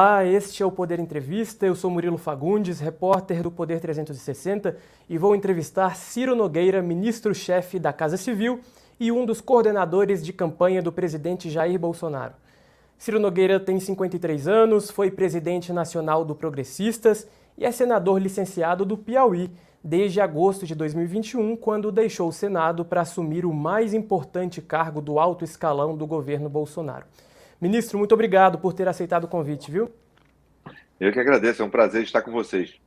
Olá, este é o Poder Entrevista. Eu sou Murilo Fagundes, repórter do Poder 360 e vou entrevistar Ciro Nogueira, ministro-chefe da Casa Civil e um dos coordenadores de campanha do presidente Jair Bolsonaro. Ciro Nogueira tem 53 anos, foi presidente nacional do Progressistas e é senador licenciado do Piauí desde agosto de 2021, quando deixou o Senado para assumir o mais importante cargo do alto escalão do governo Bolsonaro. Ministro, muito obrigado por ter aceitado o convite, viu? Eu que agradeço, é um prazer estar com vocês.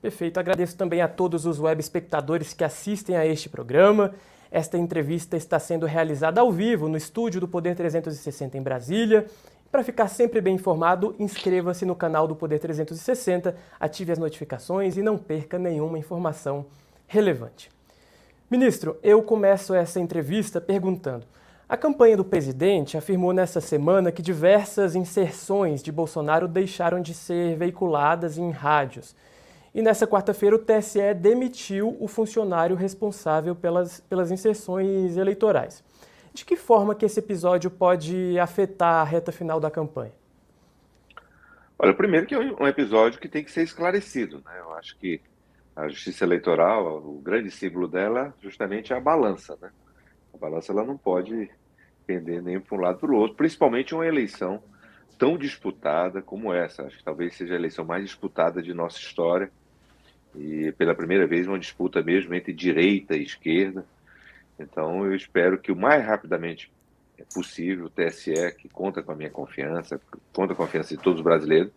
Perfeito, agradeço também a todos os web espectadores que assistem a este programa. Esta entrevista está sendo realizada ao vivo no estúdio do Poder 360 em Brasília. Para ficar sempre bem informado, inscreva-se no canal do Poder 360, ative as notificações e não perca nenhuma informação relevante. Ministro, eu começo essa entrevista perguntando: a campanha do presidente afirmou nesta semana que diversas inserções de Bolsonaro deixaram de ser veiculadas em rádios. E nessa quarta-feira o TSE demitiu o funcionário responsável pelas, pelas inserções eleitorais. De que forma que esse episódio pode afetar a reta final da campanha? Olha, primeiro que é um episódio que tem que ser esclarecido. Né? Eu acho que a justiça eleitoral, o grande símbolo dela justamente é a balança. Né? A balança ela não pode pender nem para um lado para o outro, principalmente uma eleição tão disputada como essa. Acho que talvez seja a eleição mais disputada de nossa história e pela primeira vez uma disputa mesmo entre direita e esquerda. Então eu espero que o mais rapidamente possível o TSE, que conta com a minha confiança, conta com a confiança de todos os brasileiros,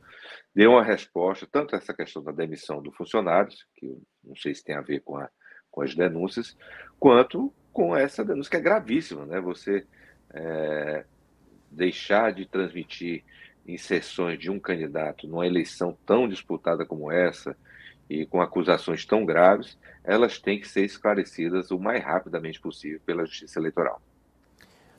dê uma resposta tanto a essa questão da demissão do funcionários, que não sei se tem a ver com, a, com as denúncias, quanto com essa denúncia que é gravíssima, né? Você é, deixar de transmitir inserções de um candidato numa eleição tão disputada como essa e com acusações tão graves, elas têm que ser esclarecidas o mais rapidamente possível pela Justiça Eleitoral.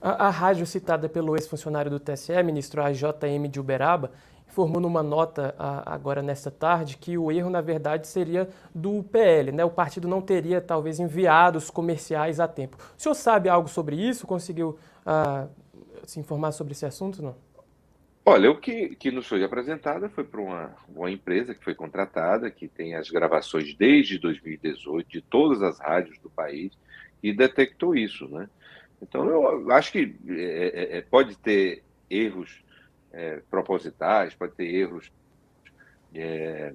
A, a rádio citada pelo ex-funcionário do TSE, ministro AJM de Uberaba, informou numa nota a, agora nesta tarde que o erro, na verdade, seria do PL, né? O partido não teria, talvez, enviado os comerciais a tempo. O senhor sabe algo sobre isso? Conseguiu uh, se informar sobre esse assunto, não? Olha, o que, que nos foi apresentado foi para uma, uma empresa que foi contratada, que tem as gravações desde 2018 de todas as rádios do país e detectou isso, né? Então, eu acho que é, é, é pode ter erros é, propositais, pode ter erros é,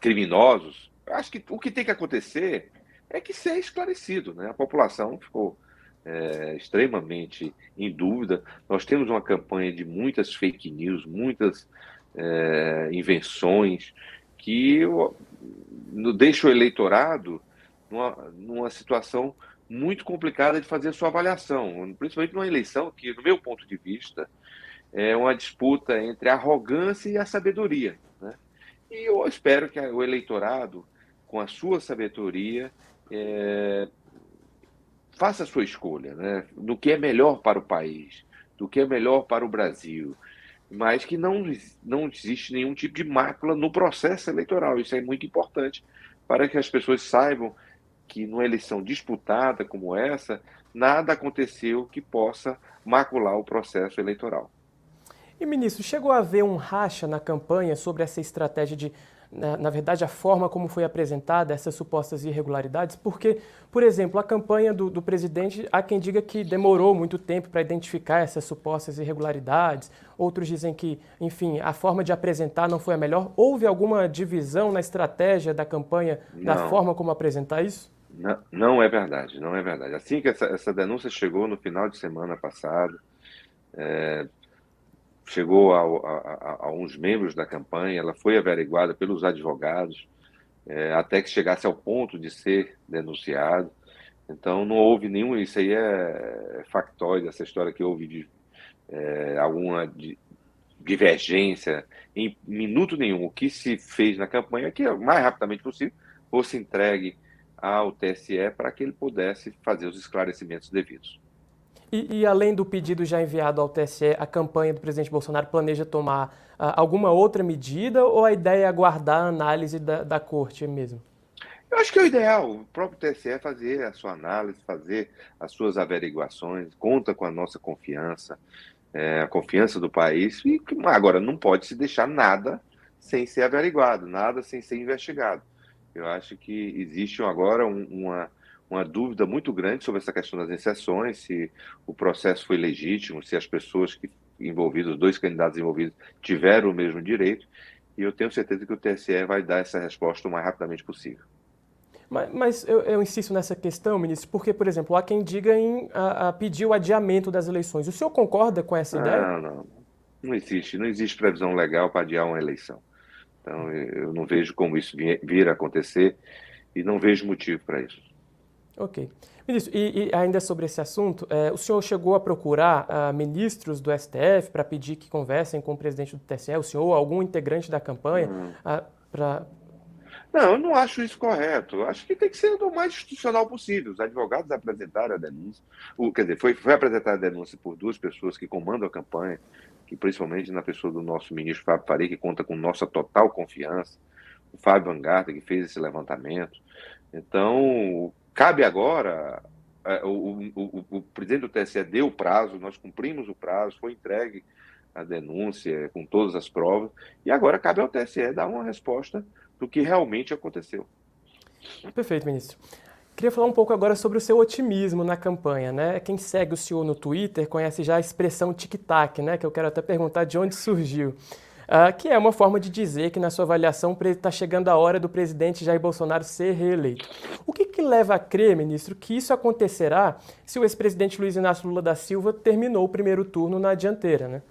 criminosos. Acho que o que tem que acontecer é que seja esclarecido. Né? A população ficou é, extremamente em dúvida. Nós temos uma campanha de muitas fake news, muitas é, invenções que deixa o eleitorado numa, numa situação muito complicada de fazer sua avaliação, principalmente numa eleição que, no meu ponto de vista, é uma disputa entre a arrogância e a sabedoria. Né? E eu espero que o eleitorado, com a sua sabedoria, é, faça a sua escolha né? do que é melhor para o país, do que é melhor para o Brasil, mas que não, não existe nenhum tipo de mácula no processo eleitoral. Isso é muito importante para que as pessoas saibam que numa eleição disputada como essa, nada aconteceu que possa macular o processo eleitoral. E, ministro, chegou a haver um racha na campanha sobre essa estratégia de, na, na, verdade, a forma como foi apresentada essas supostas irregularidades? Porque, por exemplo, a campanha do, do presidente, há quem diga que demorou muito tempo para identificar essas supostas irregularidades, outros dizem que, enfim, a forma de apresentar não foi a melhor. Houve alguma divisão na estratégia da campanha, não. da forma como apresentar isso? Não, não é verdade, não é verdade. Assim que essa, essa denúncia chegou no final de semana passado, é, chegou a, a, a, uns membros da campanha, ela foi averiguada pelos advogados, é, até que chegasse ao ponto de ser denunciado. Então, não houve nenhum. Isso aí é, é factóide, essa história que houve de é, alguma divergência em minuto nenhum. O que se fez na campanha é que, o mais rapidamente possível, fosse entregue ao TSE para que ele pudesse fazer os esclarecimentos devidos. E, e, além do pedido já enviado ao TSE, a campanha do presidente Bolsonaro planeja tomar uh, alguma outra medida ou a ideia é aguardar a análise da, da corte mesmo? Eu acho que é o ideal, o próprio TSE fazer a sua análise, fazer as suas averiguações, conta com a nossa confiança. é, a confiança do país. E agora não pode se deixar nada sem ser averiguado, nada sem ser investigado. Eu acho que existe agora um, uma, uma dúvida muito grande sobre essa questão das exceções, se o processo foi legítimo, se as pessoas que envolvidas, os dois candidatos envolvidos, tiveram o mesmo direito. E eu tenho certeza que o TSE vai dar essa resposta o mais rapidamente possível. Mas, mas eu, eu, insisto nessa questão, ministro, porque, por exemplo, há quem diga em a, a pedir o adiamento das eleições. O senhor concorda com essa ideia? Não, não. Não existe. Não existe previsão legal para adiar uma eleição. Então, eu não vejo como isso vir a acontecer e não vejo motivo para isso. Ok. Ministro, e, e, ainda sobre esse assunto, é, o senhor chegou a procurar uh, ministros do STF para pedir que conversem com o presidente do TSE, o senhor ou algum integrante da campanha, uh, ah, para não, eu não acho isso correto. Acho que tem que ser o mais institucional possível. Os advogados apresentaram a denúncia. O, quer dizer, foi, foi apresentada a denúncia por duas pessoas que comandam a campanha, que principalmente na pessoa do nosso ministro Fábio Faria, que conta com nossa total confiança, o Fábio Vangarta, que fez esse levantamento. Então, cabe agora. É, o, o, o, presidente do TSE deu o prazo, nós cumprimos o prazo, foi entregue a denúncia com todas as provas, e agora cabe ao TSE dar uma resposta do que realmente aconteceu. Perfeito, ministro. Queria falar um pouco agora sobre o seu otimismo na campanha, né? Quem segue o senhor no Twitter conhece já a expressão tic-tac, né? Que eu quero até perguntar de onde surgiu. Uh, que é uma forma de dizer que, na sua avaliação, está chegando a hora do presidente Jair Bolsonaro ser reeleito. O que, que leva a crer, ministro, que isso acontecerá se o ex-presidente Luiz Inácio Lula da Silva terminou o primeiro turno na dianteira, né?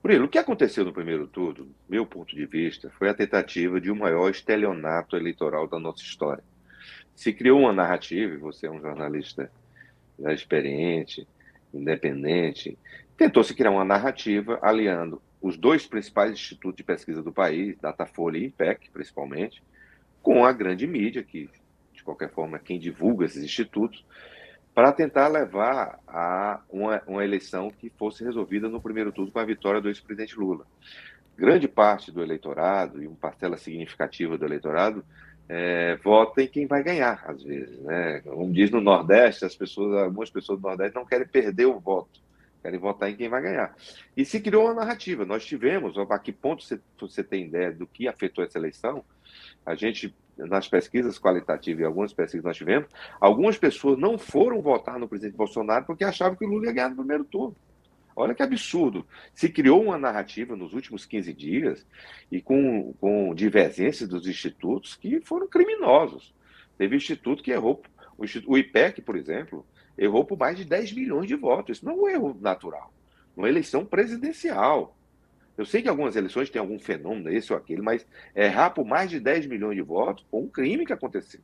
Murilo, o que aconteceu no primeiro turno, meu ponto de vista, foi a tentativa de um maior estelionato eleitoral da nossa história. Se criou uma narrativa, e você é um jornalista já experiente, independente, tentou-se criar uma narrativa aliando os dois principais institutos de pesquisa do país, Datafolha e IPEC, principalmente, com a grande mídia, que, de qualquer forma, é quem divulga esses institutos, para tentar levar a uma, uma eleição que fosse resolvida no primeiro turno com a vitória do ex-presidente Lula. Grande parte do eleitorado, e uma parcela significativa do eleitorado, é, vota em quem vai ganhar, às vezes. Né? Como diz no Nordeste, as pessoas, algumas pessoas do Nordeste não querem perder o voto, querem votar em quem vai ganhar. E se criou uma narrativa. Nós tivemos, a que ponto você, você tem ideia do que afetou essa eleição? A gente nas pesquisas qualitativas e algumas pesquisas que nós tivemos, algumas pessoas não foram votar no presidente Bolsonaro porque achavam que o Lula ia ganhar no primeiro turno. Olha que absurdo. Se criou uma narrativa nos últimos 15 dias e com, com divergências dos institutos que foram criminosos. Teve instituto que errou, o IPEC, por exemplo, errou por mais de 10 milhões de votos. Isso não é um erro natural. Uma eleição presidencial. Eu sei que algumas eleições têm algum fenômeno, esse ou aquele, mas errar por mais de 10 milhões de votos foi um crime que aconteceu.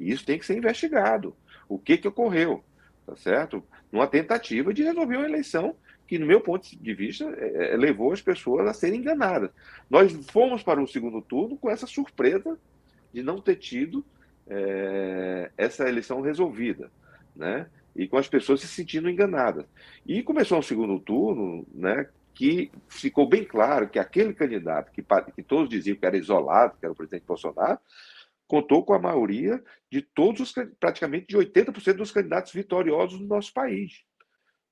E isso tem que ser investigado. O que, que ocorreu? Tá certo? Numa tentativa de resolver uma eleição que, no meu ponto de vista, é, é, levou as pessoas a serem enganadas. Nós fomos para o segundo turno com essa surpresa de não ter tido é, essa eleição resolvida, né? E com as pessoas se sentindo enganadas. E começou um segundo turno, né? que ficou bem claro que aquele candidato que, que todos diziam que era isolado, que era o presidente Bolsonaro, contou com a maioria de todos os, praticamente de 80% dos candidatos vitoriosos no nosso país.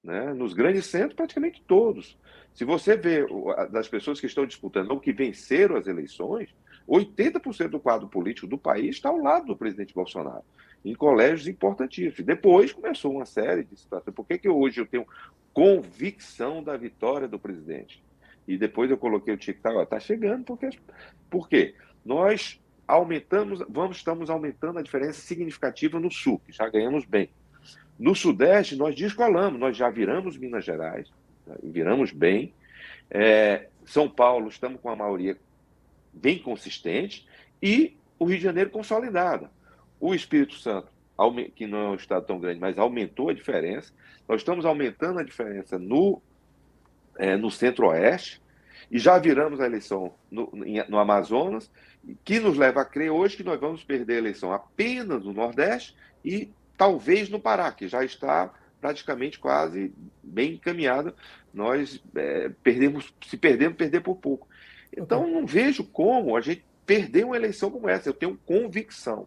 Né? Nos grandes centros, praticamente todos. Se você vê das pessoas que estão disputando ou que venceram as eleições, 80% do quadro político do país está ao lado do presidente Bolsonaro, em colégios importantíssimos. Depois começou uma série de situações. Por que, que hoje eu tenho convicção da vitória do presidente. E depois eu coloquei o tic-tac, está chegando, porque, por quê? Nós aumentamos, vamos, estamos aumentando a diferença significativa no sul, que já ganhamos bem. No sudeste, nós descolamos, nós já viramos Minas Gerais, viramos bem. É, São Paulo, estamos com a maioria bem consistente, e o Rio de Janeiro consolidado. O Espírito Santo que não é um estado tão grande, mas aumentou a diferença. Nós estamos aumentando a diferença no, é, no centro-oeste e já viramos a eleição no, no Amazonas, que nos leva a crer hoje que nós vamos perder a eleição apenas no Nordeste e talvez no Pará, que já está praticamente quase bem encaminhada. Nós é, perdemos, se perdemos, perder por pouco. Então, não vejo como a gente perder uma eleição como essa. Eu tenho convicção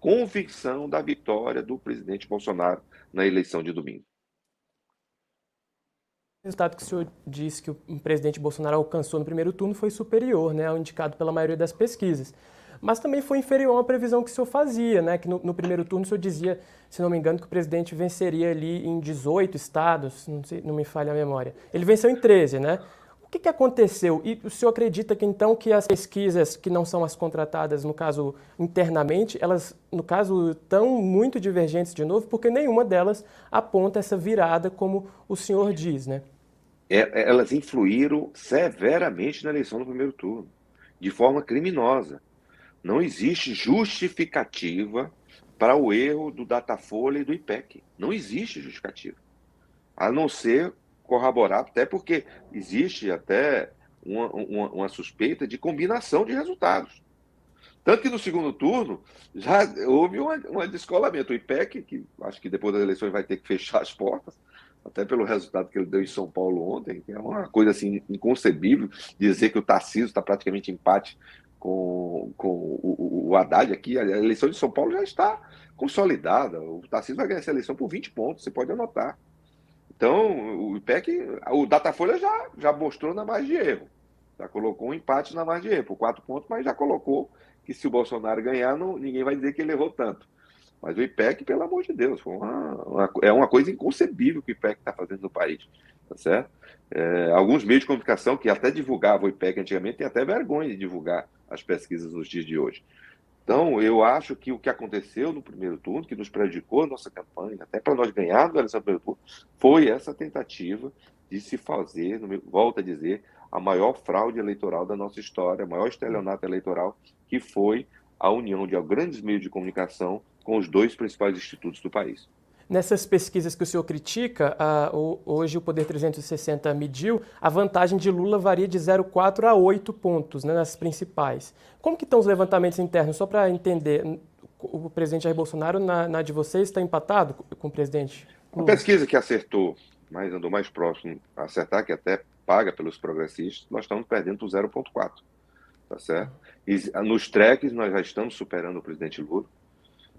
convicção da vitória do presidente Bolsonaro na eleição de domingo. resultado que o senhor disse que o presidente Bolsonaro alcançou no primeiro turno foi superior né, ao indicado pela maioria das pesquisas. Mas também foi inferior à previsão que o senhor fazia, né? Que no, no, primeiro turno o senhor dizia, se não me engano, que o presidente venceria ali em 18 estados, não, sei, não me falha a memória. Ele venceu em 13, né? Que, que aconteceu? E o senhor acredita que então que as pesquisas que não são as contratadas, no caso internamente, elas, no caso, estão muito divergentes de novo, porque nenhuma delas aponta essa virada como o senhor diz, né? É, elas influíram severamente na eleição do primeiro turno, de forma criminosa. Não existe justificativa para o erro do Datafolha e do IPEC. Não existe justificativa. A não ser corroborar, até porque existe até uma, uma, uma suspeita de combinação de resultados. Tanto que no segundo turno já houve um, descolamento. O IPEC, que acho que depois das eleições vai ter que fechar as portas, até pelo resultado que ele deu em São Paulo ontem, que é uma coisa assim inconcebível dizer que o Tarcísio está praticamente empate com, com o, o Haddad aqui. A eleição de São Paulo já está consolidada. O Tarcísio vai ganhar essa eleição por 20 pontos, você pode anotar. Então, o IPEC, o Datafolha já, já mostrou na margem de erro. Já colocou um empate na margem de erro, por quatro pontos, mas já colocou que se o Bolsonaro ganhar, não, ninguém vai dizer que ele errou tanto. Mas o IPEC, pelo amor de Deus, uma, uma, é uma coisa inconcebível que o IPEC está fazendo no país, tá certo? É, alguns meios de comunicação que até divulgavam o IPEC antigamente têm até vergonha de divulgar as pesquisas nos dias de hoje. Então, eu acho que o que aconteceu no primeiro turno, que nos prejudicou a nossa campanha, até para nós ganharmos a eleição primeiro turno, foi essa tentativa de se fazer, volto a dizer, a maior fraude eleitoral da nossa história, a maior estelionato eleitoral, que foi a união de grandes meios de comunicação com os dois principais institutos do país. Nessas pesquisas que o senhor critica, hoje o Poder 360 mediu, a vantagem de Lula varia de 0,4 a 8 pontos né, nas principais. Como que estão os levantamentos internos? Só para entender, o presidente Jair Bolsonaro, na, na, de vocês, está empatado com o presidente? Lula? A pesquisa que acertou, mas andou mais próximo a acertar, que até paga pelos progressistas, nós estamos perdendo por 0,4. Tá certo? E nos tracks, nós já estamos superando o presidente Lula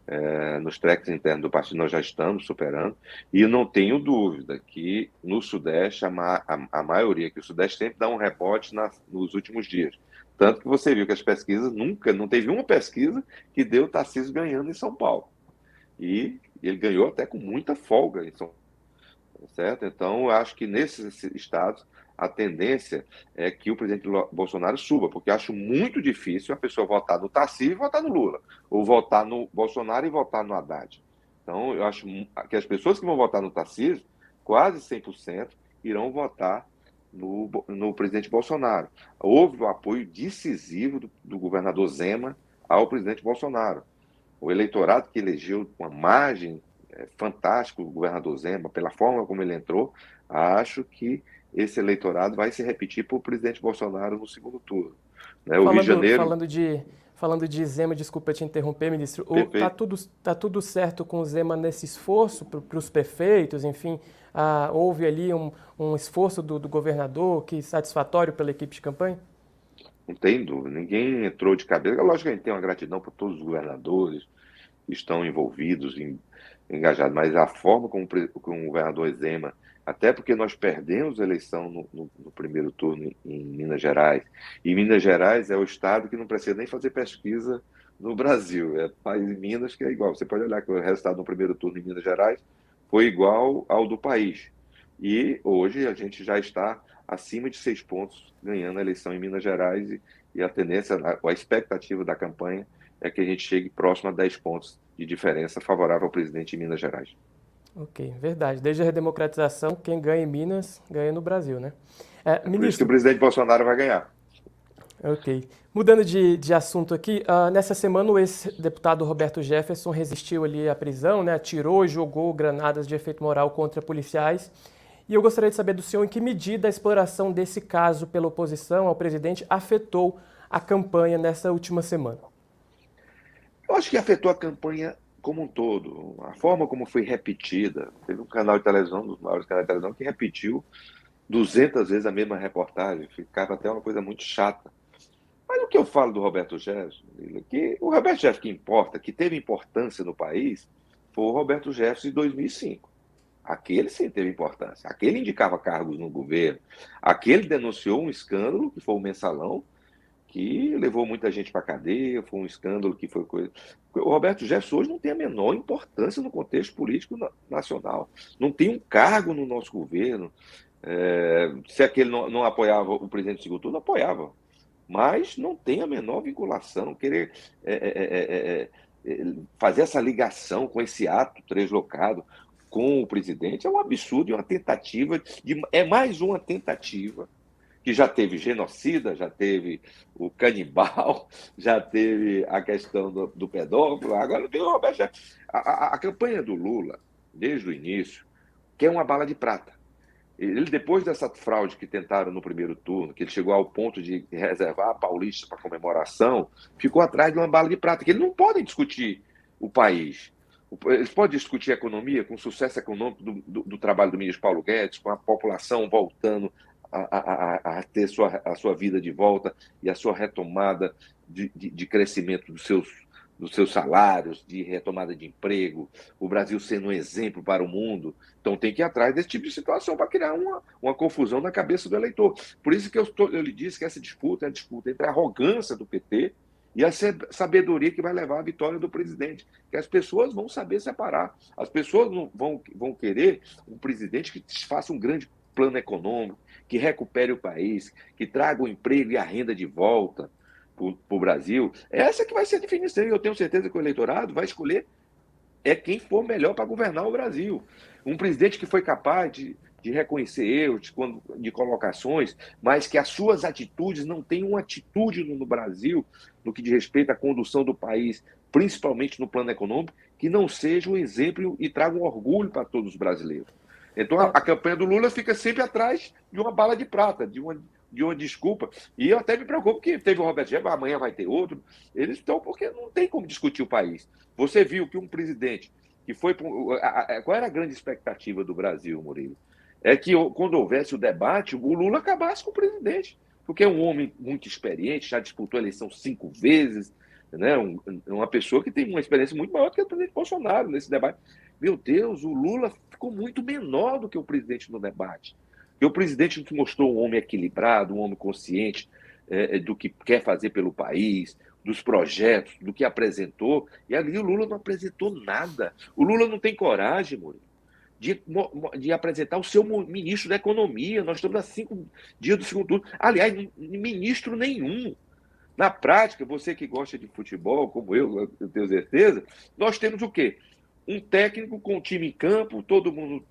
é, nos tracks internos do partido nós já estamos superando, e não tenho dúvida que no Sudeste, a, ma a, a maioria, que o Sudeste sempre dá um rebote na, nos últimos dias. Tanto que você viu que as pesquisas nunca, não teve uma pesquisa que deu Tarcísio ganhando em São Paulo. E ele ganhou até com muita folga em São Paulo. Certo? Então, eu acho que nesses estados a tendência é que o presidente Bolsonaro suba, porque acho muito difícil a pessoa votar no Tarcísio e votar no Lula, ou votar no Bolsonaro e votar no Haddad. Então, eu acho que as pessoas que vão votar no Tarcísio, quase 100%, irão votar no, no presidente Bolsonaro. Houve o apoio decisivo do, do governador Zema ao presidente Bolsonaro. O eleitorado que elegeu uma margem é, fantástica o governador Zema, pela forma como ele entrou, acho que esse eleitorado vai se repetir para o presidente Bolsonaro no segundo turno. Né? O falando, Rio de Janeiro. Falando de, falando de Zema, desculpa te interromper, ministro. Está tudo, tá tudo certo com o Zema nesse esforço para os prefeitos? Enfim, ah, houve ali um, um esforço do, do governador que satisfatório pela equipe de campanha? Não tem dúvida. Ninguém entrou de cabeça. Lógico que a gente tem uma gratidão para todos os governadores que estão envolvidos, em, engajados, mas a forma como, como o governador Zema até porque nós perdemos a eleição no, no, no, primeiro turno em Minas Gerais. E Minas Gerais é o estado que não precisa nem fazer pesquisa no Brasil. É país de Minas que é igual. Você pode olhar que o resultado no primeiro turno em Minas Gerais foi igual ao do país. E hoje a gente já está acima de seis pontos ganhando a eleição em Minas Gerais e, e a tendência, a, a expectativa da campanha é que a gente chegue próximo a 10 pontos de diferença favorável ao presidente em Minas Gerais. Ok, verdade. Desde a redemocratização, quem ganha em Minas ganha no Brasil, né? É, é ministro... Por isso que o presidente Bolsonaro vai ganhar. Ok. Mudando de, de assunto aqui, uh, nessa semana o ex-deputado Roberto Jefferson resistiu ali à prisão, né? atirou e jogou granadas de efeito moral contra policiais. E eu gostaria de saber do senhor em que medida a exploração desse caso pela oposição ao presidente afetou a campanha nessa última semana. Eu acho que afetou a campanha como um todo, a forma como foi repetida. Teve um canal de televisão, um dos maiores canais de televisão, que repetiu 200 vezes a mesma reportagem, ficava até uma coisa muito chata. Mas o que eu falo do Roberto Jefferson, que o Roberto Jefferson que importa, que teve importância no país, foi o Roberto Jefferson de 2005. Aquele sim teve importância. Aquele indicava cargos no governo. Aquele denunciou um escândalo, que foi o mensalão, que levou muita gente para cadeia, foi um escândalo que foi coisa. O Roberto Jefferson hoje não tem a menor importância no contexto político nacional. Não tem um cargo no nosso governo. É, se aquele não, não, apoiava o presidente do segundo turno, apoiava. Mas não tem a menor vinculação, querer é é, é, é, é, fazer essa ligação com esse ato translocado com o presidente é um absurdo e uma tentativa de. É mais uma tentativa que já teve genocida, já teve o canibal, já teve a questão do, do pedófilo, agora tem o Roberto. A, a, a, campanha do Lula, desde o início, quer uma bala de prata. Ele, depois dessa fraude que tentaram no primeiro turno, que ele chegou ao ponto de reservar a Paulista para comemoração, ficou atrás de uma bala de prata, que eles não podem discutir o país. Eles podem discutir a economia com o sucesso econômico do, do, do, trabalho do ministro Paulo Guedes, com a população voltando a, a, a, ter sua, a sua vida de volta e a sua retomada de, de, de crescimento dos seus, dos seus salários, de retomada de emprego, o Brasil sendo um exemplo para o mundo. Então tem que ir atrás desse tipo de situação para criar uma, uma confusão na cabeça do eleitor. Por isso que eu, tô, eu lhe disse que essa disputa é a disputa entre a arrogância do PT e a sabedoria que vai levar à vitória do presidente. Que as pessoas vão saber separar. As pessoas não vão, vão querer um presidente que faça um grande plano econômico, que recupere o país, que traga o emprego e a renda de volta para o Brasil. Essa que vai ser a definição. E eu tenho certeza que o eleitorado vai escolher é quem for melhor para governar o Brasil. Um presidente que foi capaz de, de reconhecer erros, de, de colocações, mas que as suas atitudes não têm uma atitude no, no Brasil, no que diz respeito à condução do país, principalmente no plano econômico, que não seja um exemplo e traga um orgulho para todos os brasileiros. Então a, a, campanha do Lula fica sempre atrás de uma bala de prata, de uma, de uma desculpa. E eu até me preocupo que teve o Roberto Jefferson, amanhã vai ter outro. Eles estão porque não tem como discutir o país. Você viu que um presidente que foi. Qual era a grande expectativa do Brasil, Murilo? É que quando houvesse o debate, o Lula acabasse com o presidente. Porque é um homem muito experiente, já disputou a eleição cinco vezes, né? Um, uma pessoa que tem uma experiência muito maior do que o presidente Bolsonaro nesse debate. Meu Deus, o Lula ficou muito menor do que o presidente no debate. E o presidente mostrou um homem equilibrado, um homem consciente é, é, do que quer fazer pelo país, dos projetos, do que apresentou. E ali o Lula não apresentou nada. O Lula não tem coragem, Murilo, de, de apresentar o seu ministro da Economia. Nós estamos a cinco dias do segundo turno. Aliás, ministro nenhum. Na prática, você que gosta de futebol, como eu, eu tenho certeza, nós temos o quê? Um técnico com o time em campo, todo mundo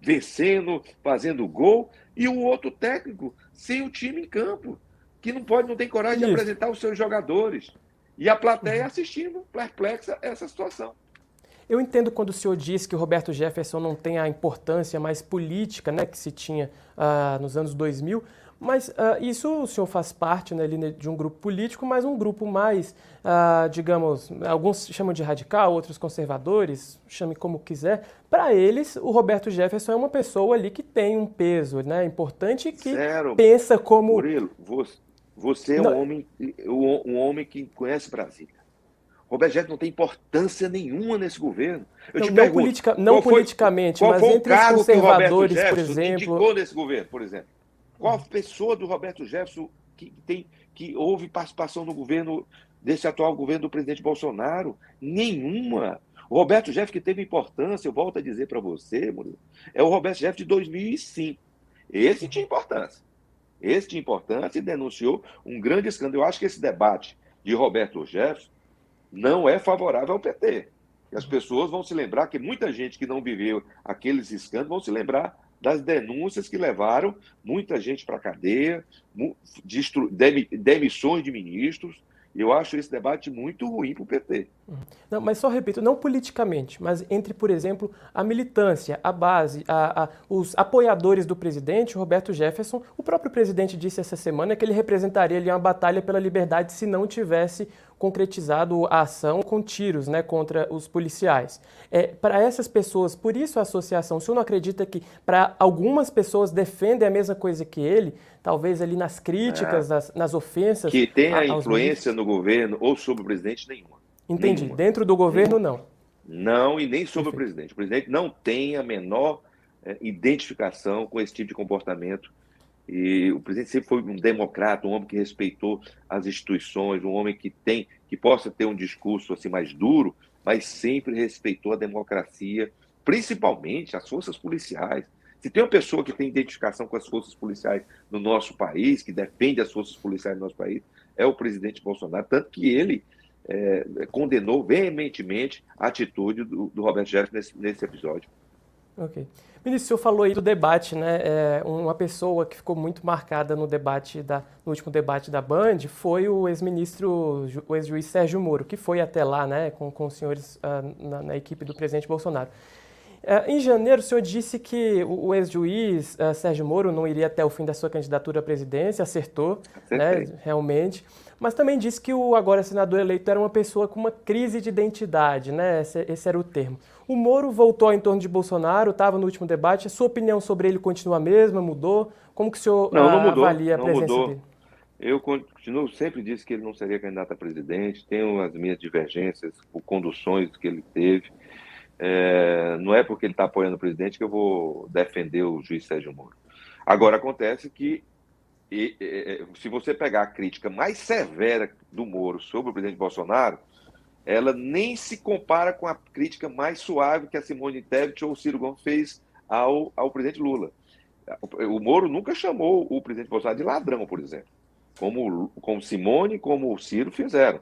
vencendo, fazendo gol, e o outro técnico sem o time em campo, que não pode, não tem coragem Isso. de apresentar os seus jogadores. E a plateia uhum. assistindo perplexa essa situação. Eu entendo quando o senhor diz que o Roberto Jefferson não tem a importância mais política né, que se tinha uh, nos anos 2000, mas uh, isso o senhor faz parte né, de um grupo político, mas um grupo mais, uh, digamos, alguns chamam de radical, outros conservadores, chame como quiser. Para eles, o Roberto Jefferson é uma pessoa ali que tem um peso né, importante e que Zero. pensa como. Murilo, você é um homem, um homem que conhece Brasília. Roberto Jefferson não tem importância nenhuma nesse governo. Eu não, te pergunto, não, politica, não politicamente, mas entre os conservadores, por exemplo. indicou nesse governo, por exemplo? Qual pessoa do Roberto Jefferson que, tem, que houve participação no governo, desse atual governo do presidente Bolsonaro? Nenhuma. O Roberto Jefferson que teve importância, eu volto a dizer para você, Murilo, é o Roberto Jefferson de 2005. Esse tinha importância. Esse tinha importância e denunciou um grande escândalo. Eu acho que esse debate de Roberto Jefferson não é favorável ao PT. E as pessoas vão se lembrar que muita gente que não viveu aqueles escândalos vão se lembrar das denúncias que levaram muita gente para a cadeia, demissões de ministros. Eu acho esse debate muito ruim para o PT. Uhum. Não, mas só repito, não politicamente, mas entre, por exemplo, a militância, a base, a, a, os apoiadores do presidente, Roberto Jefferson. O próprio presidente disse essa semana que ele representaria ali uma batalha pela liberdade se não tivesse concretizado a ação com tiros né, contra os policiais. É, para essas pessoas, por isso a associação, o senhor não acredita que para algumas pessoas defendem a mesma coisa que ele, talvez ali nas críticas, é. nas, nas, ofensas. Que tem a influência no governo ou sobre o presidente nenhuma. Entendi. Nenhuma. Dentro do governo, nenhuma. não. Não, e nem sobre Perfeito. o presidente. O presidente não tem a menor é, identificação com esse tipo de comportamento. E o presidente sempre foi um democrata, um homem que respeitou as instituições, um homem que tem, que possa ter um discurso assim mais duro, mas sempre respeitou a democracia, principalmente as forças policiais. Se tem uma pessoa que tem identificação com as forças policiais no nosso país, que defende as forças policiais no nosso país, é o presidente Bolsonaro, tanto que ele é, condenou veementemente a atitude do, do Roberto Jefferson nesse, nesse episódio. Ok. Ministro, o senhor falou aí do debate, né? É, uma pessoa que ficou muito marcada no debate da, no último debate da Band foi o ex-ministro, o ex-juiz Sérgio Moro, que foi até lá, né, com, com os senhores uh, na, na, equipe do presidente Bolsonaro. Uh, em janeiro, o senhor disse que o, o ex-juiz uh, Sérgio Moro não iria até o fim da sua candidatura à presidência, acertou, né, realmente. Mas também disse que o agora senador eleito era uma pessoa com uma crise de identidade, né? Esse, esse era o termo. O Moro voltou em torno de Bolsonaro, estava no último debate. A sua opinião sobre ele continua a mesma? Mudou? Como que o senhor não, não mudou, avalia a presença mudou. dele? Eu continuo, sempre disse que ele não seria candidato a presidente, tenho as minhas divergências por conduções que ele teve. É, não é porque ele está apoiando o presidente que eu vou defender o juiz Sérgio Moro. Agora, acontece que e, e, se você pegar a crítica mais severa do Moro sobre o presidente Bolsonaro, ela nem se compara com a crítica mais suave que a Simone Tebet ou o Ciro Gomes fez ao, ao presidente Lula. O Moro nunca chamou o presidente Bolsonaro de ladrão, por exemplo, como, como Simone como o Ciro fizeram.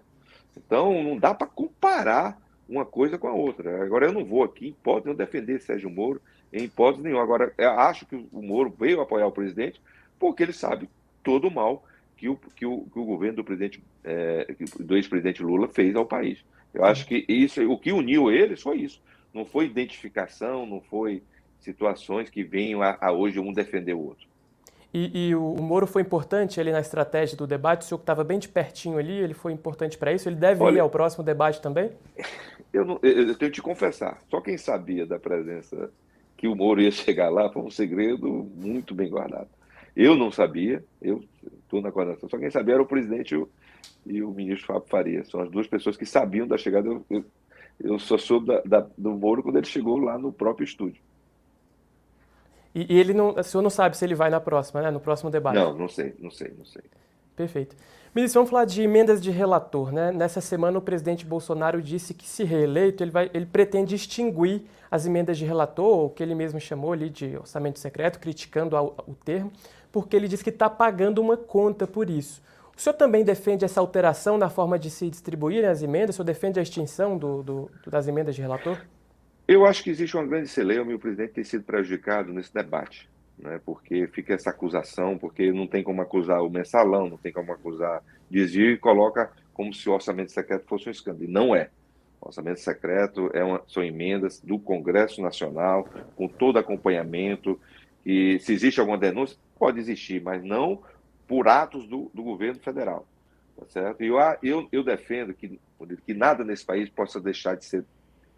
Então, não dá para comparar uma coisa com a outra. Agora, eu não vou aqui, em hipótese, não defender Sérgio Moro, em hipótese nenhuma. Agora, acho que o Moro veio apoiar o presidente porque ele sabe todo o mal que o, que o, que o governo do presidente, é, do ex-presidente Lula fez ao país. Eu acho que isso, o que uniu eles foi isso. Não foi identificação, não foi situações que venham a, a hoje um defender o outro. E, e, o Moro foi importante ali na estratégia do debate? O senhor que estava bem de pertinho ali, ele foi importante para isso? Ele deve Olha, ir ao próximo debate também? Eu, não, eu, tenho que te confessar, só quem sabia da presença que o Moro ia chegar lá foi um segredo muito bem guardado. Eu não sabia, eu estou na coordenação, só quem sabia era o presidente e o, e o ministro Fábio Faria. São as duas pessoas que sabiam da chegada. Eu, eu, eu só soube da, da, do Moro quando ele chegou lá no próprio estúdio. E, e, ele não, o senhor não sabe se ele vai na próxima, né? No próximo debate? Não, não sei, não sei, não sei. Perfeito. Ministro, vamos falar de emendas de relator, né? Nessa semana o presidente Bolsonaro disse que se reeleito ele, vai, ele pretende extinguir as emendas de relator, o que ele mesmo chamou ali de orçamento secreto, criticando o termo porque ele diz que está pagando uma conta por isso. O senhor também defende essa alteração na forma de se distribuírem as emendas? O senhor defende a extinção do, do, das emendas de relator? Eu acho que existe uma grande celeuma e o presidente tem sido prejudicado nesse debate, né? porque fica essa acusação, porque não tem como acusar o mensalão, não tem como acusar desvio e coloca como se o orçamento secreto fosse um escândalo. E não é. O orçamento secreto é uma, são emendas do Congresso Nacional, com todo acompanhamento, e se existe alguma denúncia, pode existir, mas não por atos do, do governo federal. Tá certo? E eu, eu, eu defendo que, que nada nesse país possa deixar de ser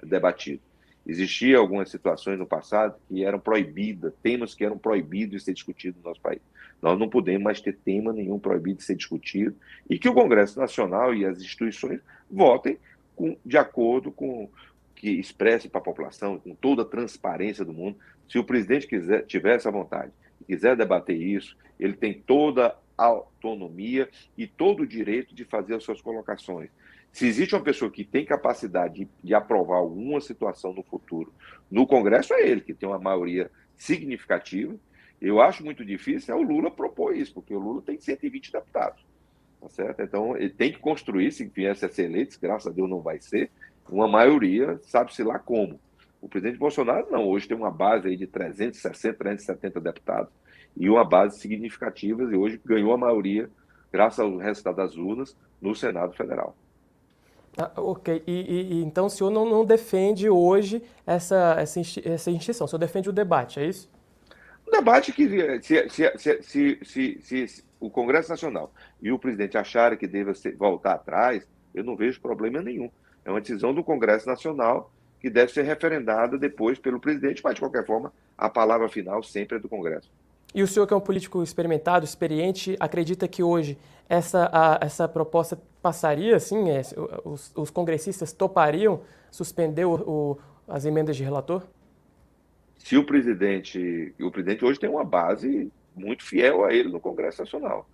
debatido. Existiam algumas situações no passado que eram proibidas, temas que eram proibidos de ser discutidos no nosso país. Nós não podemos mais ter tema nenhum proibido de ser discutido e que o Congresso Nacional e as instituições votem com, de acordo com que expresse para a população, com toda a transparência do mundo, se o presidente quiser, tiver essa vontade quiser debater isso, ele tem toda a autonomia e todo o direito de fazer as suas colocações. Se existe uma pessoa que tem capacidade de, de aprovar alguma situação no futuro no Congresso, é ele, que tem uma maioria significativa. Eu acho muito difícil é o Lula propor isso, porque o Lula tem 120 deputados. Tá certo? Então, ele tem que construir, se viesse a ser eleito, graças a Deus não vai ser, uma maioria, sabe-se lá como. O presidente Bolsonaro não, hoje tem uma base aí de 360, 370 deputados e uma base significativa e hoje ganhou a maioria, graças ao resultado das urnas, no Senado Federal. Ah, ok, e, e, então o senhor não, não defende hoje essa, essa, essa instituição, o senhor defende o debate, é isso? O debate que se, se, se, se, se o Congresso Nacional e o presidente acharem que deva voltar atrás, eu não vejo problema nenhum. É uma decisão do Congresso Nacional que deve ser referendada depois pelo presidente, mas de qualquer forma, a palavra final sempre é do Congresso. E o senhor, que é um político experimentado, experiente, acredita que hoje essa, a, essa proposta passaria, assim, é, os, os, congressistas topariam suspender o, o, as emendas de relator? Se o presidente, o presidente hoje tem uma base muito fiel a ele no Congresso Nacional.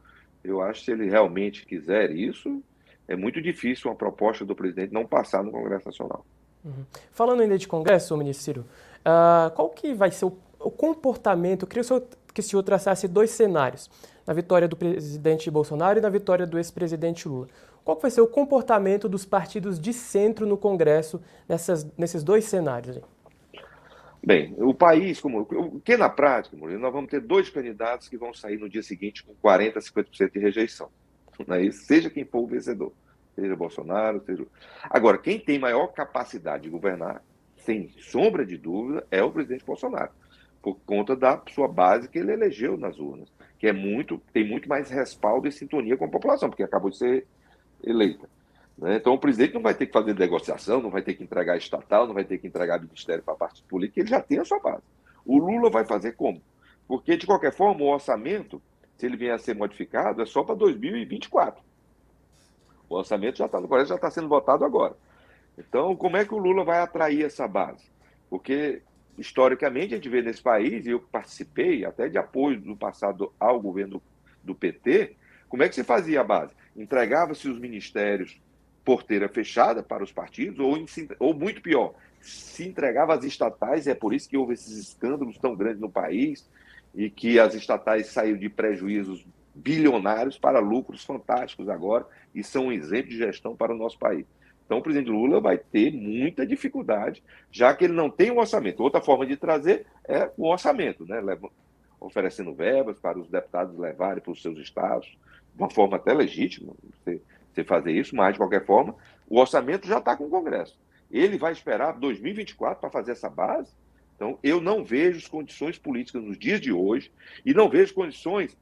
Eu acho que se ele realmente quiser isso, é muito difícil uma proposta do presidente não passar no Congresso Nacional. Uhum. Falando ainda de Congresso, ministro uh, qual que vai ser o, o comportamento? Eu queria que o senhor traçasse dois cenários, na vitória do presidente Bolsonaro e na vitória do ex-presidente Lula. Qual vai ser o comportamento dos partidos de centro no Congresso nessas, nesses dois cenários? Bem, o país, como o que na prática, Murilo, nós vamos ter dois candidatos que vão sair no dia seguinte com 40%, 50% de rejeição. É isso? Seja quem for o vencedor. Seja Bolsonaro, seja. Agora, quem tem maior capacidade de governar, sem sombra de dúvida, é o presidente Bolsonaro. Por conta da sua base que ele elegeu nas urnas, que é muito, tem muito mais respaldo e sintonia com a população, porque acabou de ser eleita. Né? Então, o presidente não vai ter que fazer negociação, não vai ter que entregar estatal, não vai ter que entregar ministério para a parte política, ele já tem a sua base. O Lula vai fazer como? Porque, de qualquer forma, o orçamento, se ele vier a ser modificado, é só para 2024. O orçamento já está no Congresso, já está sendo votado agora. Então, como é que o Lula vai atrair essa base? Porque, historicamente, a gente vê nesse país, e eu participei até de apoio no passado ao governo do PT, como é que se fazia a base? Entregava-se os ministérios porteira fechada para os partidos, ou, ou muito pior, se entregava às estatais, é por isso que houve esses escândalos tão grandes no país, e que as estatais saíram de prejuízos bilionários para lucros fantásticos agora, e são um exemplo de gestão para o nosso país. Então, o presidente Lula vai ter muita dificuldade, já que ele não tem um orçamento. Outra forma de trazer é o orçamento, né? oferecendo verbas para os deputados levarem para os seus estados, de uma forma até legítima. Você fazer isso, mas, de qualquer forma, o orçamento já está com o Congresso. Ele vai esperar 2024 para fazer essa base? Então, eu não vejo condições políticas nos dias de hoje e não vejo condições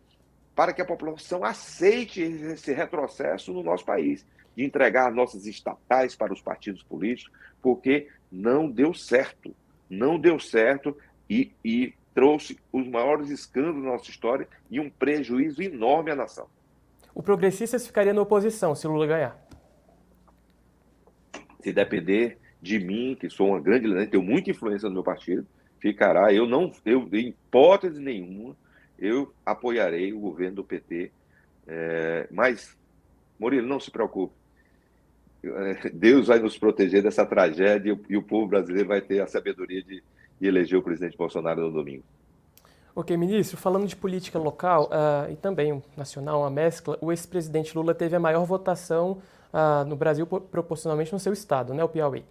para que a população aceite esse retrocesso no nosso país, de entregar nossas estatais para os partidos políticos, porque não deu certo. Não deu certo e, e trouxe os maiores escândalos da nossa história e um prejuízo enorme à nação o Progressistas ficaria na oposição se Lula ganhar? Se depender de mim, que sou uma grande liderança, tenho muita influência no meu partido, ficará. Eu não, eu, em hipótese nenhuma, eu apoiarei o governo do PT. É, mas, Murilo, não se preocupe. Deus vai nos proteger dessa tragédia e o povo brasileiro vai ter a sabedoria de, de eleger o presidente Bolsonaro no domingo. Ok, ministro, falando de política local uh, e também nacional, uma mescla, o ex-presidente Lula teve a maior votação uh, no Brasil proporcionalmente no seu estado, né, o Piauí.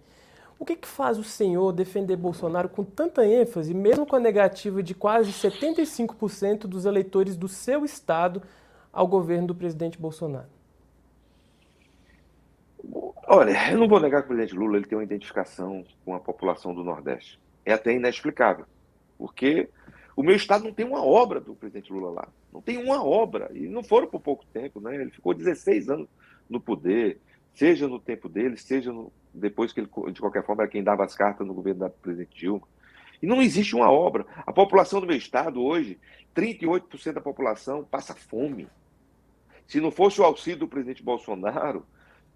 O que, que faz o senhor defender Bolsonaro com tanta ênfase, mesmo com a negativa de quase 75% dos eleitores do seu estado ao governo do presidente Bolsonaro? Olha, eu não vou negar que o presidente Lula ele tem uma identificação com a população do Nordeste. É até inexplicável, porque o meu estado não tem uma obra do presidente Lula lá. Não tem uma obra. E não foram por pouco tempo, né? Ele ficou 16 anos no poder, seja no tempo dele, seja no, depois que ele, de qualquer forma, era quem dava as cartas no governo da presidente Dilma. E não existe uma obra. A população do meu estado hoje, 38% da população passa fome. Se não fosse o auxílio do presidente Bolsonaro,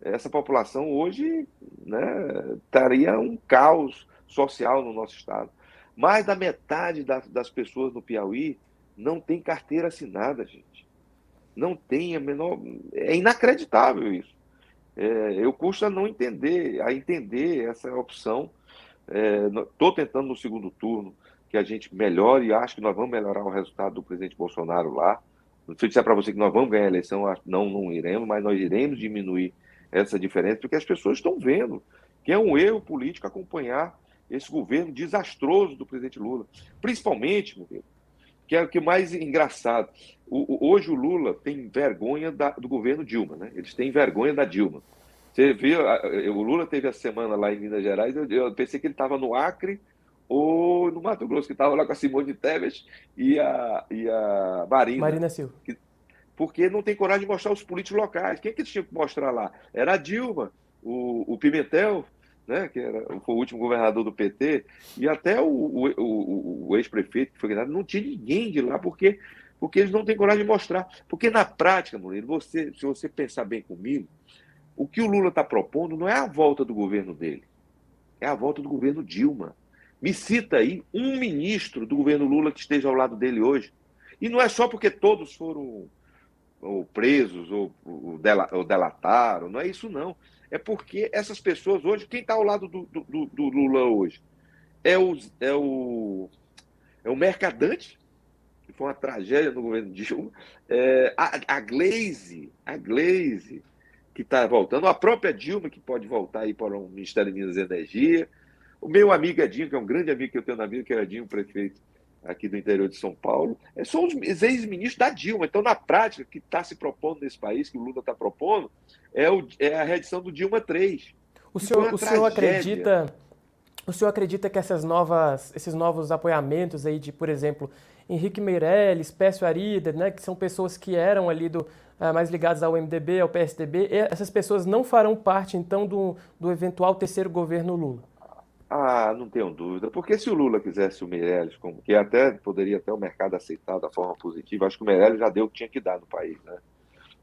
essa população hoje né, estaria um caos social no nosso estado. Mais da metade das, das pessoas no Piauí não tem carteira assinada, gente. Não tem a menor. É inacreditável isso. É, eu custa não entender, a entender essa opção. Estou é, tentando no segundo turno que a gente melhore e acho que nós vamos melhorar o resultado do presidente Bolsonaro lá. Se eu disser para você que nós vamos ganhar a eleição, não, não iremos, mas nós iremos diminuir essa diferença, porque as pessoas estão vendo que é um erro político acompanhar esse governo desastroso do presidente Lula. Principalmente, que é o que mais engraçado. O, o, hoje o Lula tem vergonha da, do governo Dilma, né? Eles têm vergonha da Dilma. Você viu, o Lula teve a semana lá em Minas Gerais, eu, eu pensei que ele estava no Acre ou no Mato Grosso, que estava lá com a Simone Tebet e a, e a Marina. Marina Silva. Que, porque não tem coragem de mostrar os políticos locais. Quem é que eles tinham que mostrar lá? Era a Dilma, o, o Pimentel, né, que era, foi o último governador do PT, e até o, o, o, ex-prefeito que foi candidato, não tinha ninguém de lá, porque, porque eles não têm coragem de mostrar. Porque na prática, Murilo, você, se você pensar bem comigo, O que o Lula está propondo não é a volta do governo dele, é a volta do governo Dilma. Me cita aí um ministro do governo Lula que esteja ao lado dele hoje. E não é só porque todos foram ou presos ou, ou, ou delataram, não é isso não. É porque essas pessoas hoje, quem está ao lado do, do, do, Lula hoje? É o, é o, é o mercadante, que foi uma tragédia no governo Dilma, é, a, a Glaze, a Glaze, que está voltando, a própria Dilma, que pode voltar aí para o Ministério de Minas e Energia, o meu amigo Edinho, que é um grande amigo que eu tenho na vida, que é Edinho, prefeito aqui do interior de São Paulo, é, são os ex-ministros da Dilma. Então, na prática, o que está se propondo nesse país, que o Lula está propondo, é, o, é, a reedição do Dilma 3. O senhor, o senhor acredita. O senhor acredita que essas novas, esses novos apoiamentos aí de, por exemplo, Henrique Meirelles, Pécio Arida, né, que são pessoas que eram ali do, uh, mais ligadas ao MDB, ao PSDB, essas pessoas não farão parte, então, do, do eventual terceiro governo Lula? Ah, não tenho dúvida. Porque se o Lula quisesse o Meirelles, como que até poderia até o mercado aceitar da forma positiva, acho que o Meirelles já deu o que tinha que dar no país, né?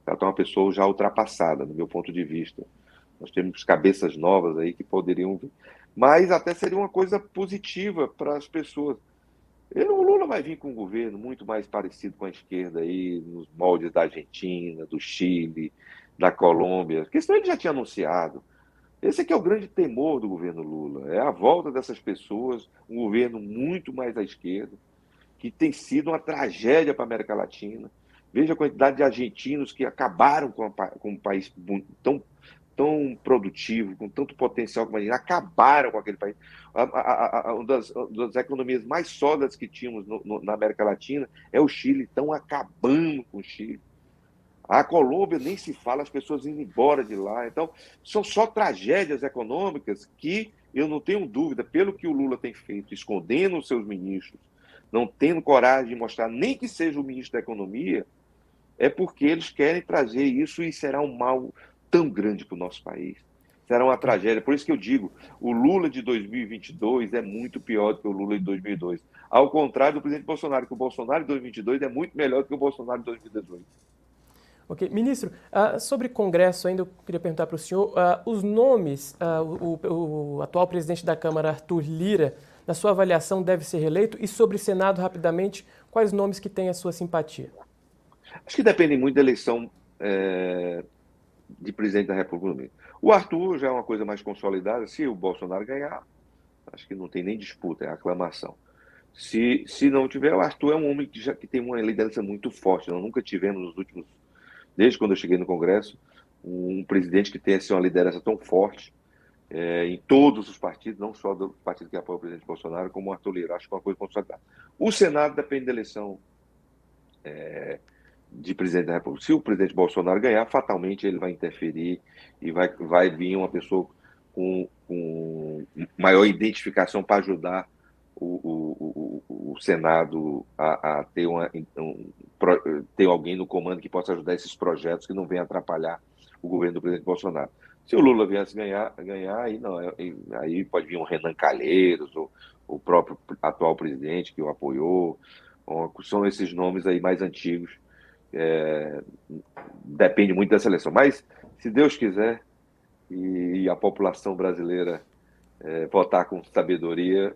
Ela está uma pessoa já ultrapassada, no meu ponto de vista. Nós temos cabeças novas aí que poderiam vir. Mas até seria uma coisa positiva para as pessoas. Ele, o Lula vai vir com um governo muito mais parecido com a esquerda aí, nos moldes da Argentina, do Chile, da Colômbia, porque senão ele já tinha anunciado. Esse aqui é o grande temor do governo Lula, é a volta dessas pessoas, um governo muito mais à esquerda, que tem sido uma tragédia para a América Latina. Veja a quantidade de argentinos que acabaram com, a, com um país tão, tão produtivo, com tanto potencial como a gente, acabaram com aquele país. A, a, uma, das, uma, das, economias mais sólidas que tínhamos no, no, na América Latina é o Chile, estão acabando com o Chile. A Colômbia nem se fala, as pessoas indo embora de lá. Então, são só tragédias econômicas que eu não tenho dúvida, pelo que o Lula tem feito, escondendo os seus ministros, não tendo coragem de mostrar nem que seja o ministro da Economia, é porque eles querem trazer isso e será um mal tão grande para o nosso país. Será uma tragédia. Por isso que eu digo, o Lula de 2022 é muito pior do que o Lula de 2002. Ao contrário do presidente Bolsonaro, que o Bolsonaro de 2022 é muito melhor do que o Bolsonaro de 2018. Ok. Ministro, uh, sobre Congresso ainda, eu queria perguntar para o senhor, uh, os nomes, uh, o, o, atual presidente da Câmara, Arthur Lira, na sua avaliação deve ser reeleito? E sobre Senado, rapidamente, quais nomes que têm a sua simpatia? Acho que depende muito da eleição é, de presidente da República. O Arthur já é uma coisa mais consolidada. Se o Bolsonaro ganhar, acho que não tem nem disputa, é aclamação. Se, se não tiver, o Arthur é um homem que, já, que tem uma liderança muito forte. Nós nunca tivemos nos últimos desde quando eu cheguei no Congresso, um presidente que tenha assim, uma liderança tão forte é, em todos os partidos, não só do partido que apoia o presidente Bolsonaro, como o Arthur Lira. Acho que é uma coisa consolidada. O Senado depende da eleição é, de presidente da República. Se o presidente Bolsonaro ganhar, fatalmente ele vai interferir e vai, vai vir uma pessoa com, com maior identificação para ajudar o, o, o, Senado a, a ter, uma, um, ter alguém no comando que possa ajudar esses projetos que não venham atrapalhar o governo do presidente Bolsonaro. Se o Lula viesse ganhar, ganhar aí, não, aí pode vir um Renan Calheiros, ou, o próprio atual presidente que o apoiou, são esses nomes aí mais antigos. É, depende muito da seleção. Mas, se Deus quiser, e, a população brasileira é, votar com sabedoria,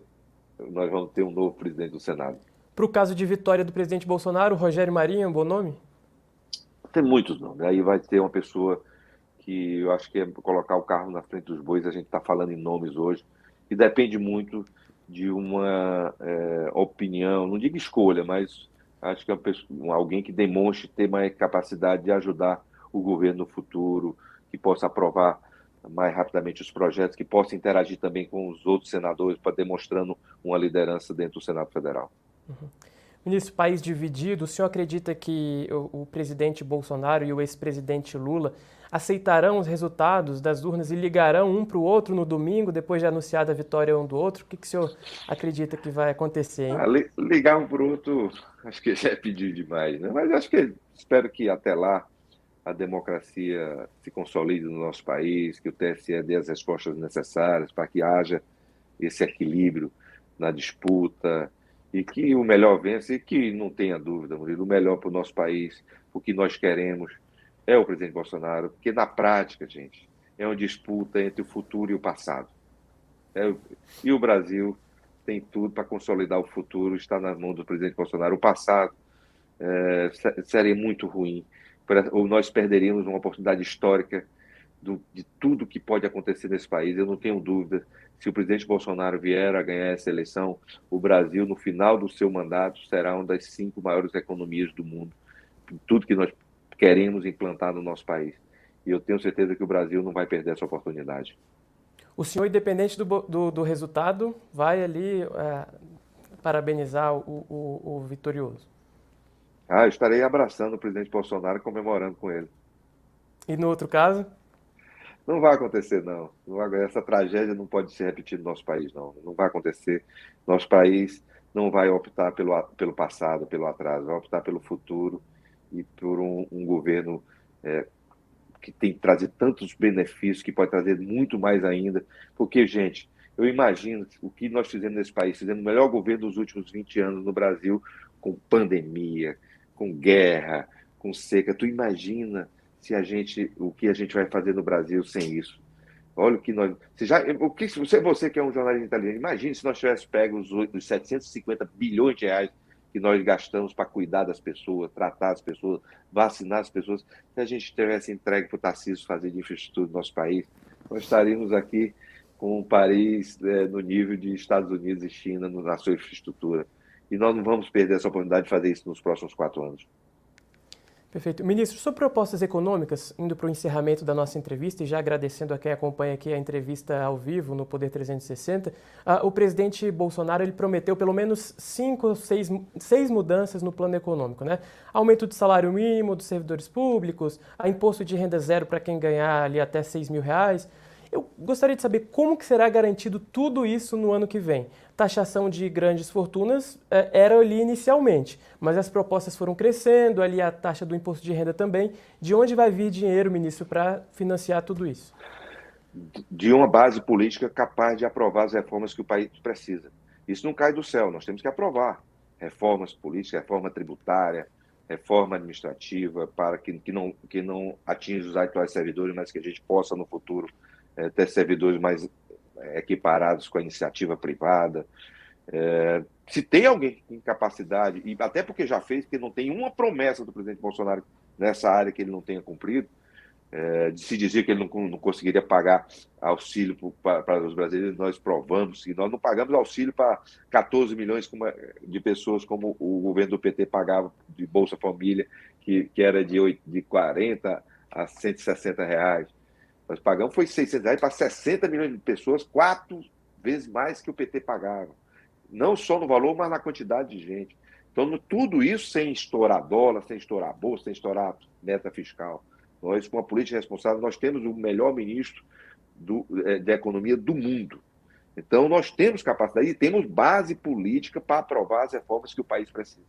nós vamos ter um novo presidente do Senado. Para o caso de vitória do presidente Bolsonaro, Rogério Marinho é um bom nome? Tem muitos nomes. Aí vai ter uma pessoa que eu acho que é colocar o carro na frente dos bois. A gente está falando em nomes hoje. E depende muito de uma é, opinião, não digo escolha, mas acho que é pessoa, alguém que demonstre ter mais capacidade de ajudar o governo no futuro, que possa aprovar mais rapidamente os projetos, que possa interagir também com os outros senadores, para demonstrando uma liderança dentro do Senado Federal. Uhum. Ministro, país dividido, o senhor acredita que o, o presidente Bolsonaro e o ex-presidente Lula aceitarão os resultados das urnas e ligarão um para o outro no domingo, depois de anunciada a vitória um do outro? O que, que o senhor acredita que vai acontecer? Ah, ligar um para o outro, acho que já é pedir demais, né? mas acho que espero que até lá a democracia se consolide no nosso país, que o TSE dê as respostas necessárias para que haja esse equilíbrio na disputa e que o melhor vença e que não tenha dúvida, Murilo, o melhor para o nosso país, o que nós queremos é o presidente Bolsonaro, porque na prática, gente, é uma disputa entre o futuro e o passado. É, e o Brasil tem tudo para consolidar o futuro, está nas mãos do presidente Bolsonaro. O passado é, seria muito ruim, ou nós perderíamos uma oportunidade histórica do, de tudo que pode acontecer nesse país. Eu não tenho dúvida, se o presidente Bolsonaro vier a ganhar essa eleição, o Brasil, no final do seu mandato, será uma das cinco maiores economias do mundo. Tudo que nós queremos implantar no nosso país. E eu tenho certeza que o Brasil não vai perder essa oportunidade. O senhor, independente do, do, do resultado, vai ali é, parabenizar o, o, o vitorioso? Ah, estarei abraçando o presidente Bolsonaro, comemorando com ele. E no outro caso? Não vai acontecer, não. essa tragédia não pode se repetir no nosso país, não. Não vai acontecer. Nosso país não vai optar pelo, pelo passado, pelo atraso, vai optar pelo futuro e por um, um governo é, que tem que trazer tantos benefícios, que pode trazer muito mais ainda. Porque, gente, eu imagino o que nós fizemos nesse país, fizemos o melhor governo dos últimos 20 anos no Brasil, com pandemia, com guerra, com seca. Tu imagina se a gente, o que a gente vai fazer no Brasil sem isso. Olha o que nós. Você já, o que, você, você que é um jornalista italiano, imagine se nós tivéssemos pego os, os 750 bilhões de reais que nós gastamos para cuidar das pessoas, tratar as pessoas, vacinar as pessoas, se a gente tivesse entregue para o Tarcísio fazer de infraestrutura do nosso país, nós estaríamos aqui com Paris é, no nível de Estados Unidos e China na sua infraestrutura. E nós não vamos perder essa oportunidade de fazer isso nos próximos quatro anos. Perfeito. Ministro, sobre propostas econômicas, indo para o encerramento da nossa entrevista e já agradecendo a quem acompanha aqui a entrevista ao vivo no Poder 360, uh, o presidente Bolsonaro ele prometeu pelo menos cinco ou seis, seis mudanças no plano econômico. Né? Aumento do salário mínimo dos servidores públicos, imposto de renda zero para quem ganhar ali até 6 mil reais, eu gostaria de saber como que será garantido tudo isso no ano que vem. Taxação de grandes fortunas é, era ali inicialmente, mas as propostas foram crescendo, ali a taxa do imposto de renda também. De onde vai vir dinheiro, ministro, para financiar tudo isso? De uma base política capaz de aprovar as reformas que o país precisa. Isso não cai do céu, nós temos que aprovar reformas políticas, reforma tributária, reforma administrativa, para que, que, não, que não atinja os atuais servidores, mas que a gente possa, no futuro, é, ter servidores mais é, equiparados com a iniciativa privada. É, se tem alguém com capacidade, e até porque já fez, porque não tem uma promessa do presidente Bolsonaro nessa área que ele não tenha cumprido, é, de se dizer que ele não, não conseguiria pagar auxílio para os brasileiros, nós provamos que nós não pagamos auxílio para 14 milhões de pessoas como o governo do PT pagava de Bolsa Família, que, que era de, de 40 a 160 reais. Nós pagamos foi 600 reais para 60 milhões de pessoas, quatro vezes mais que o PT pagava. Não só no valor, mas na quantidade de gente. Então, tudo isso sem estourar dólar, sem estourar bolsa, sem estourar meta fiscal. Nós, com uma política responsável, nós temos o melhor ministro do, é, da economia do mundo. Então, nós temos capacidade e temos base política para aprovar as reformas que o país precisa.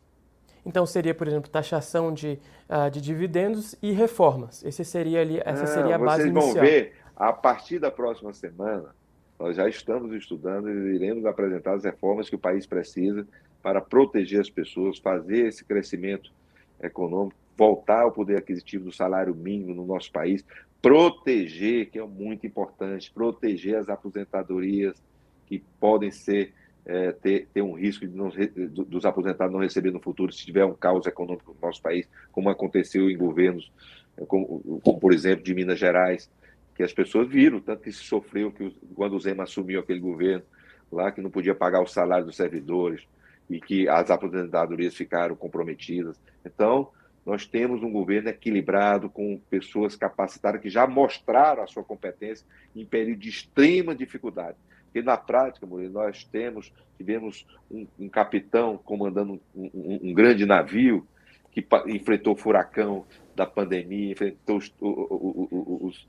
Então seria, por exemplo, taxação de, uh, de dividendos e reformas. Esse seria ali, essa seria a base inicial. Vocês vão ver, a partir da próxima semana, nós já estamos estudando e iremos apresentar as reformas que o país precisa para proteger as pessoas, fazer esse crescimento econômico, voltar ao poder aquisitivo do salário mínimo no nosso país, proteger, que é muito importante, proteger as aposentadorias que podem ser é, ter, ter um risco de não, dos aposentados não receber no futuro se tiver um caos econômico no nosso país, como aconteceu em governos, é, como, como por exemplo de Minas Gerais, que as pessoas viram, tanto que se sofreu que quando o Zema assumiu aquele governo lá, que não podia pagar o salário dos servidores e que as aposentadorias ficaram comprometidas. Então, nós temos um governo equilibrado, com pessoas capacitadas que já mostraram a sua competência em período de extrema dificuldade. Porque na prática, Murilo, nós temos, tivemos um, um capitão comandando um, um, um, grande navio que enfrentou o furacão da pandemia, enfrentou os, os, os,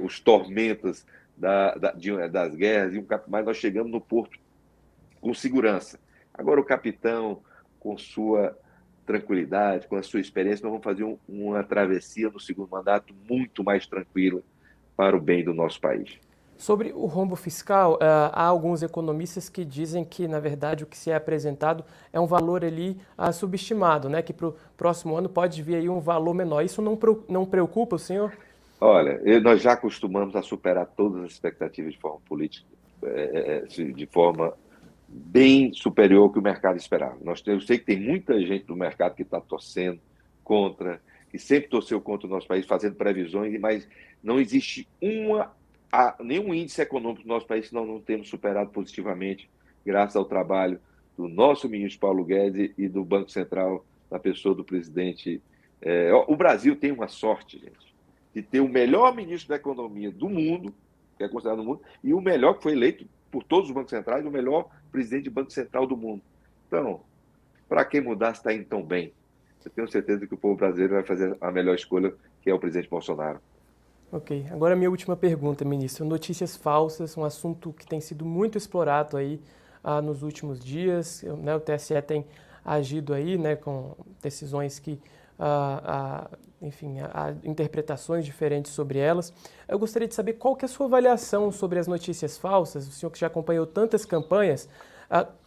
os tormentas da, da, de, das guerras, mas nós chegamos no porto com segurança. Agora o capitão, com sua tranquilidade, com a sua experiência, nós vamos fazer um, uma travessia no segundo mandato muito mais tranquila para o bem do nosso país. Sobre o rombo fiscal, uh, há alguns economistas que dizem que, na verdade, o que se é apresentado é um valor ali uh, subestimado, né? que para o próximo ano pode vir aí um valor menor. Isso não, não preocupa o senhor? Olha, nós já acostumamos a superar todas as expectativas de forma política, é, é, de forma bem superior ao que o mercado esperava. Nós, eu sei que tem muita gente do mercado que está torcendo contra, que sempre torceu contra o nosso país, fazendo previsões, mas não existe uma, nenhum índice econômico do nosso país nós não temos superado positivamente, graças ao trabalho do nosso ministro Paulo Guedes e do Banco Central, na pessoa do presidente. É, o Brasil tem uma sorte, gente, de ter o melhor ministro da economia do mundo, que é considerado no mundo, e o melhor que foi eleito por todos os bancos centrais, o melhor presidente de Banco Central do mundo. Então, para que mudar se está indo tão bem? Eu tenho certeza que o povo brasileiro vai fazer a melhor escolha, que é o presidente Bolsonaro. Ok. Agora minha última pergunta, ministro. Notícias falsas, um assunto que tem sido muito explorado aí ah, nos últimos dias. Né, o TSE tem agido aí né, com decisões que a, enfim, a, interpretações diferentes sobre elas. Eu gostaria de saber qual que é a sua avaliação sobre as notícias falsas, o senhor que já acompanhou tantas campanhas,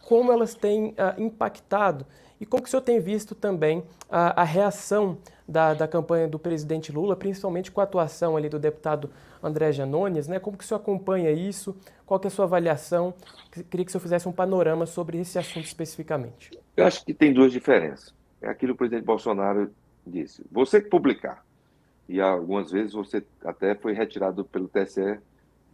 como elas têm impactado e como que o senhor tem visto também a, a reação da, da, campanha do presidente Lula, principalmente com a atuação ali do deputado André Janones, né? Como que o senhor acompanha isso? Qual que é a sua avaliação? Queria que o senhor fizesse um panorama sobre esse assunto especificamente. Eu acho que tem duas diferenças. É aquilo que o presidente Bolsonaro disse. Você que publicar, e algumas vezes você até foi retirado pelo TSE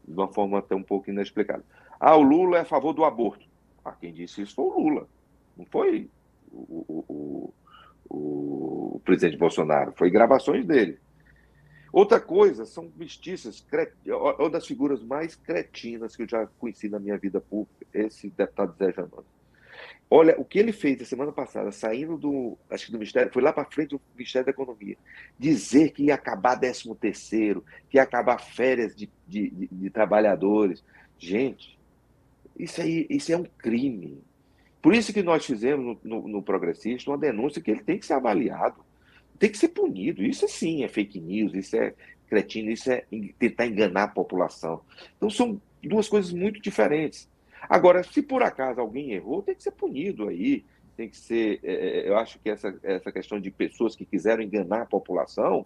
de uma forma até um pouco inexplicada. Ah, o Lula é a favor do aborto. Ah, quem disse isso foi o Lula, não foi o, o, o, presidente Bolsonaro, foi gravações dele. Outra coisa, são mestiças, uma das figuras mais cretinas que eu já conheci na minha vida pública, esse deputado Zé Janone. Olha, o que ele fez a semana passada, saindo do, acho que do Ministério, foi lá para frente do Ministério da Economia, dizer que ia acabar 13 terceiro, que ia acabar férias de, de, de, de trabalhadores. Gente, isso aí isso é um crime. Por isso que nós fizemos no, no, no, Progressista uma denúncia que ele tem que ser avaliado, tem que ser punido. Isso sim é fake news, isso é cretino, isso é tentar enganar a população. Então são duas coisas muito diferentes. Agora, se por acaso alguém errou, tem que ser punido aí. Tem que ser. É, é, eu acho que essa, essa questão de pessoas que quiseram enganar a população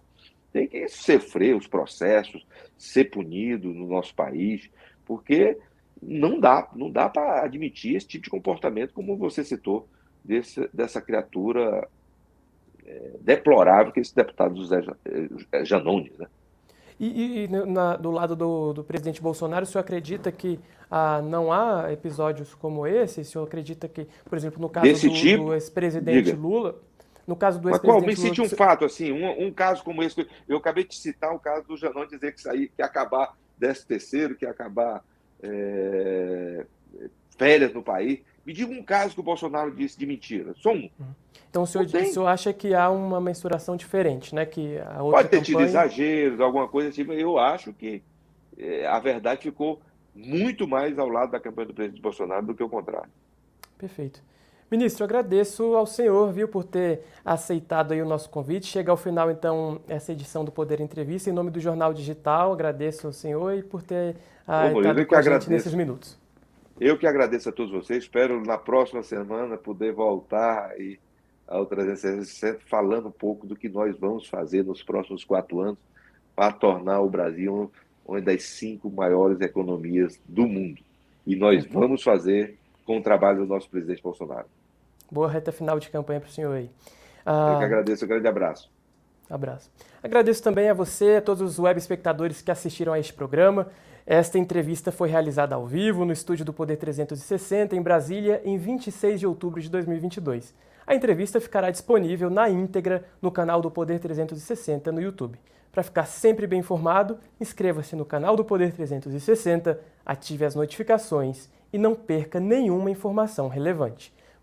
tem que sofrer os processos, ser punido no nosso país, porque não dá, não dá para admitir esse tipo de comportamento, como você citou, desse, dessa criatura é, deplorável que é esse deputado José Janones, né? E, e na, do lado do, do, presidente Bolsonaro, o senhor acredita que ah, não há episódios como esse? O senhor acredita que, por exemplo, no caso do, tipo? do ex-presidente Lula, no caso do ex-presidente Lula... Me cite um fato, assim, um, um, caso como esse. Eu acabei de citar o caso do Janão dizer que, sair, que ia acabar décimo terceiro, que ia acabar é, férias no país. Me diga um caso que o Bolsonaro disse de mentira. Só um. Uhum. Então o senhor, o senhor acha que há uma mensuração diferente, né? Que a outra Pode ter campanha... tido exageros, alguma coisa assim, mas eu acho que é, a verdade ficou muito mais ao lado da campanha do presidente Bolsonaro do que o contrário. Perfeito. Ministro, agradeço ao senhor, viu, por ter aceitado aí o nosso convite. Chega ao final, então, essa edição do Poder Entrevista. Em nome do Jornal Digital, agradeço ao senhor e por ter ah, estado com a gente nesses minutos. Eu que agradeço a todos vocês. Espero na próxima semana poder voltar e ao 360 falando um pouco do que nós vamos fazer nos próximos quatro anos para tornar o Brasil uma das cinco maiores economias do mundo. E nós vamos fazer com o trabalho do nosso presidente Bolsonaro. Boa reta final de campanha para o senhor aí. Ah, Eu que agradeço, um grande abraço. Abraço. Agradeço também a você, a todos os web espectadores que assistiram a este programa. Esta entrevista foi realizada ao vivo no estúdio do Poder 360 em Brasília em 26 de outubro de 2022. A entrevista ficará disponível na íntegra no canal do Poder 360 no YouTube. Para ficar sempre bem informado, inscreva-se no canal do Poder 360, ative as notificações e não perca nenhuma informação relevante.